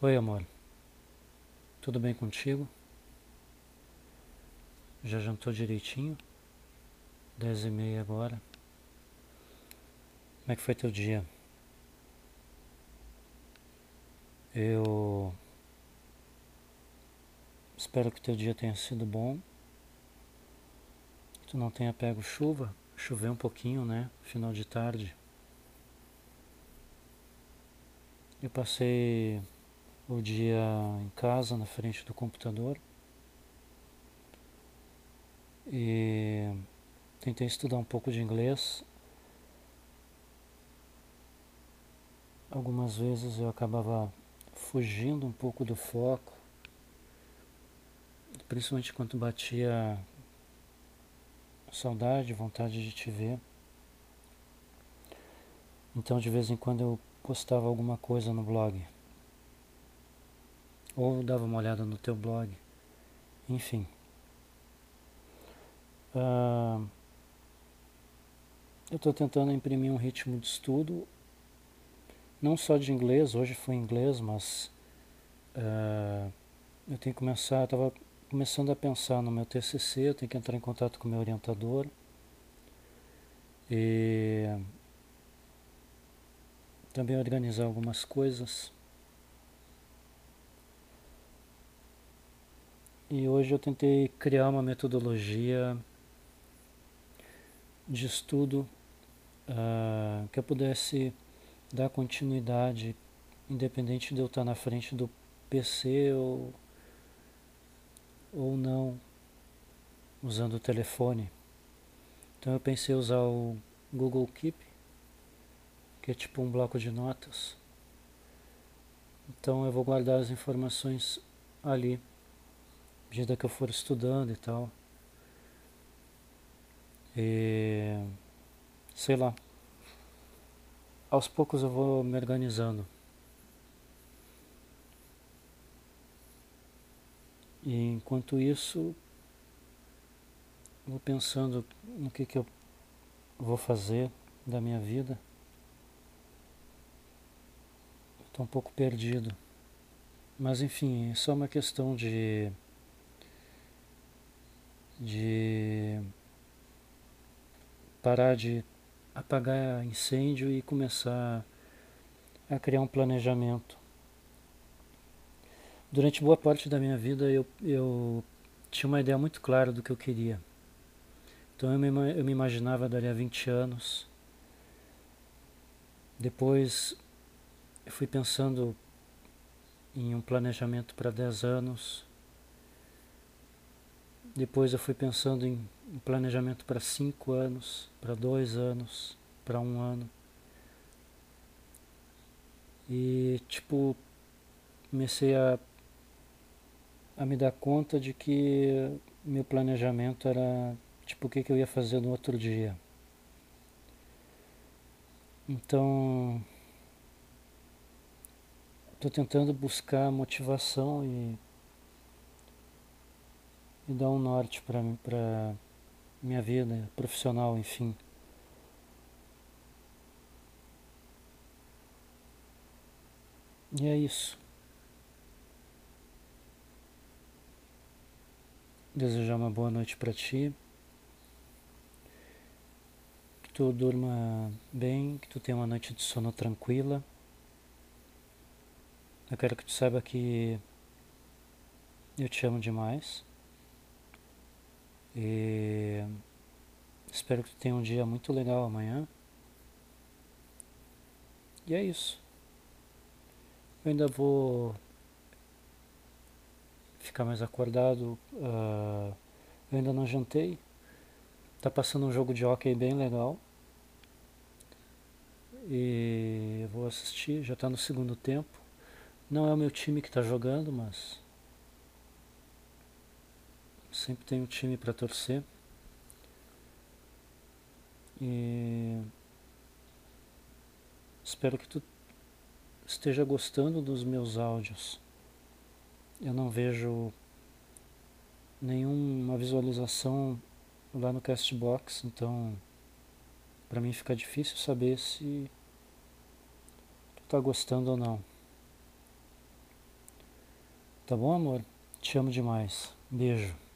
Oi, amor. Tudo bem contigo? Já jantou direitinho? Dez e meia agora. Como é que foi teu dia? Eu espero que teu dia tenha sido bom. Que tu não tenha pego chuva. Choveu um pouquinho, né? Final de tarde. Eu passei o dia em casa, na frente do computador. E tentei estudar um pouco de inglês. Algumas vezes eu acabava fugindo um pouco do foco, principalmente quando batia saudade, vontade de te ver. Então de vez em quando eu postava alguma coisa no blog ou dava uma olhada no teu blog, enfim. Uh, eu estou tentando imprimir um ritmo de estudo, não só de inglês, hoje foi inglês, mas uh, eu tenho que começar, estava começando a pensar no meu TCC, eu tenho que entrar em contato com o meu orientador e também organizar algumas coisas. E hoje eu tentei criar uma metodologia de estudo uh, que eu pudesse dar continuidade, independente de eu estar na frente do PC ou, ou não, usando o telefone. Então eu pensei usar o Google Keep, que é tipo um bloco de notas. Então eu vou guardar as informações ali à medida que eu for estudando e tal. E sei lá. Aos poucos eu vou me organizando. E enquanto isso, vou pensando no que, que eu vou fazer da minha vida. Estou um pouco perdido. Mas enfim, é só uma questão de de parar de apagar incêndio e começar a criar um planejamento. Durante boa parte da minha vida eu, eu tinha uma ideia muito clara do que eu queria. Então eu me, eu me imaginava dali a 20 anos. Depois eu fui pensando em um planejamento para 10 anos. Depois eu fui pensando em planejamento para cinco anos, para dois anos, para um ano. E tipo, comecei a, a me dar conta de que meu planejamento era tipo o que, que eu ia fazer no outro dia. Então, estou tentando buscar motivação e e dá um norte para minha vida profissional, enfim. E é isso. Desejar uma boa noite para ti. Que tu durma bem, que tu tenha uma noite de sono tranquila. Eu quero que tu saiba que eu te amo demais. E espero que tenha um dia muito legal amanhã. E é isso. Eu ainda vou ficar mais acordado. Uh, eu ainda não jantei. Tá passando um jogo de hockey bem legal. E eu vou assistir, já está no segundo tempo. Não é o meu time que está jogando, mas Sempre tem um time para torcer. E espero que tu esteja gostando dos meus áudios. Eu não vejo nenhuma visualização lá no Castbox, então para mim fica difícil saber se tu tá gostando ou não. Tá bom, amor? Te amo demais. Beijo.